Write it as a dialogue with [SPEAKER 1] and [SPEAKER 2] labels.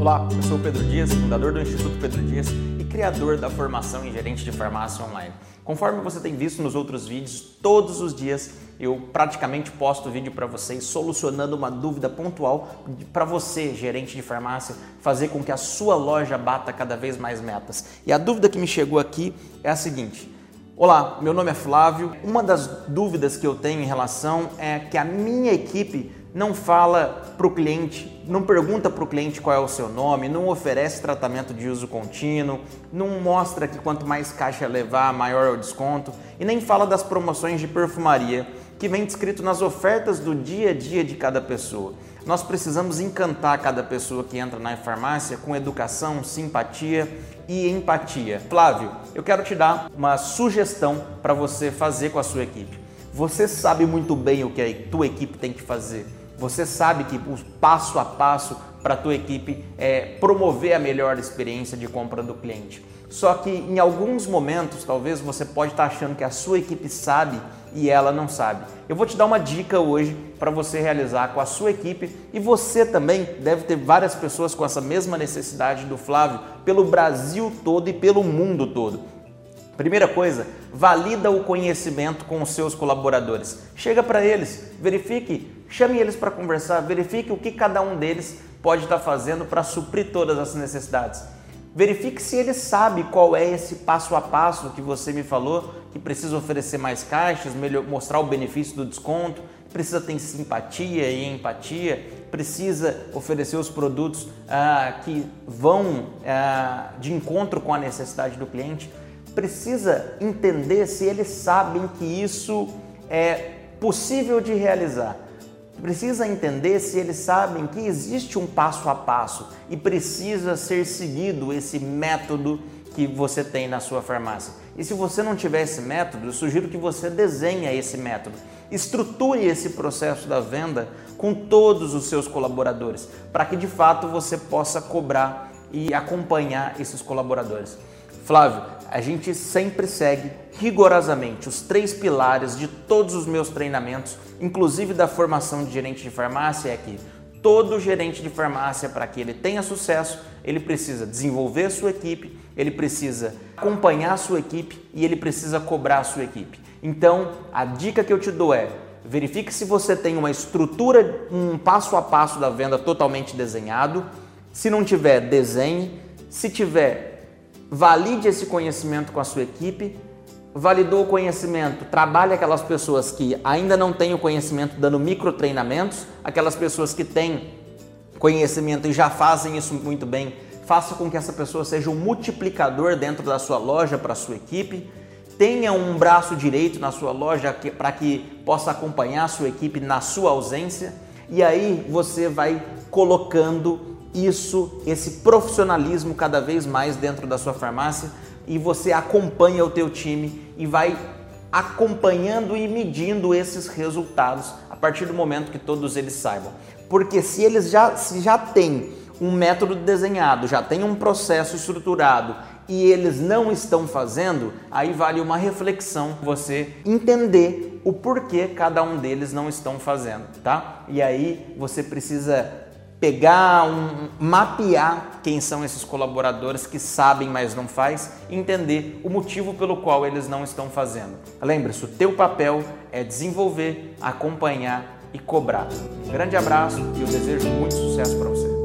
[SPEAKER 1] Olá, eu sou o Pedro Dias, fundador do Instituto Pedro Dias e criador da formação em gerente de farmácia online. Conforme você tem visto nos outros vídeos, todos os dias eu praticamente posto vídeo para vocês solucionando uma dúvida pontual para você, gerente de farmácia, fazer com que a sua loja bata cada vez mais metas. E a dúvida que me chegou aqui é a seguinte: Olá, meu nome é Flávio. Uma das dúvidas que eu tenho em relação é que a minha equipe não fala para o cliente, não pergunta para o cliente qual é o seu nome, não oferece tratamento de uso contínuo, não mostra que quanto mais caixa levar, maior é o desconto e nem fala das promoções de perfumaria que vem descrito nas ofertas do dia a dia de cada pessoa. Nós precisamos encantar cada pessoa que entra na farmácia com educação, simpatia e empatia. Flávio, eu quero te dar uma sugestão para você fazer com a sua equipe. Você sabe muito bem o que a tua equipe tem que fazer. Você sabe que o passo a passo para a tua equipe é promover a melhor experiência de compra do cliente. Só que em alguns momentos, talvez você pode estar achando que a sua equipe sabe e ela não sabe. Eu vou te dar uma dica hoje para você realizar com a sua equipe e você também deve ter várias pessoas com essa mesma necessidade do Flávio pelo Brasil todo e pelo mundo todo. Primeira coisa, valida o conhecimento com os seus colaboradores. Chega para eles, verifique, chame eles para conversar, verifique o que cada um deles pode estar fazendo para suprir todas as necessidades. Verifique se ele sabe qual é esse passo a passo que você me falou, que precisa oferecer mais caixas, melhor, mostrar o benefício do desconto, precisa ter simpatia e empatia, precisa oferecer os produtos ah, que vão ah, de encontro com a necessidade do cliente precisa entender se eles sabem que isso é possível de realizar. Precisa entender se eles sabem que existe um passo a passo e precisa ser seguido esse método que você tem na sua farmácia. E se você não tiver esse método, eu sugiro que você desenhe esse método. Estruture esse processo da venda com todos os seus colaboradores, para que de fato você possa cobrar e acompanhar esses colaboradores. Flávio, a gente sempre segue rigorosamente os três pilares de todos os meus treinamentos, inclusive da formação de gerente de farmácia, é que todo gerente de farmácia, para que ele tenha sucesso, ele precisa desenvolver a sua equipe, ele precisa acompanhar a sua equipe e ele precisa cobrar a sua equipe. Então, a dica que eu te dou é: verifique se você tem uma estrutura, um passo a passo da venda totalmente desenhado. Se não tiver, desenhe. Se tiver, valide esse conhecimento com a sua equipe, validou o conhecimento, trabalhe aquelas pessoas que ainda não têm o conhecimento dando micro treinamentos, aquelas pessoas que têm conhecimento e já fazem isso muito bem, faça com que essa pessoa seja um multiplicador dentro da sua loja para a sua equipe, tenha um braço direito na sua loja para que possa acompanhar a sua equipe na sua ausência e aí você vai colocando isso, esse profissionalismo cada vez mais dentro da sua farmácia e você acompanha o teu time e vai acompanhando e medindo esses resultados a partir do momento que todos eles saibam. Porque se eles já, se já têm um método desenhado, já tem um processo estruturado e eles não estão fazendo, aí vale uma reflexão você entender o porquê cada um deles não estão fazendo, tá? E aí você precisa pegar, um, mapear quem são esses colaboradores que sabem, mas não faz, e entender o motivo pelo qual eles não estão fazendo. Lembre-se, o teu papel é desenvolver, acompanhar e cobrar. Um grande abraço e eu desejo muito sucesso para você.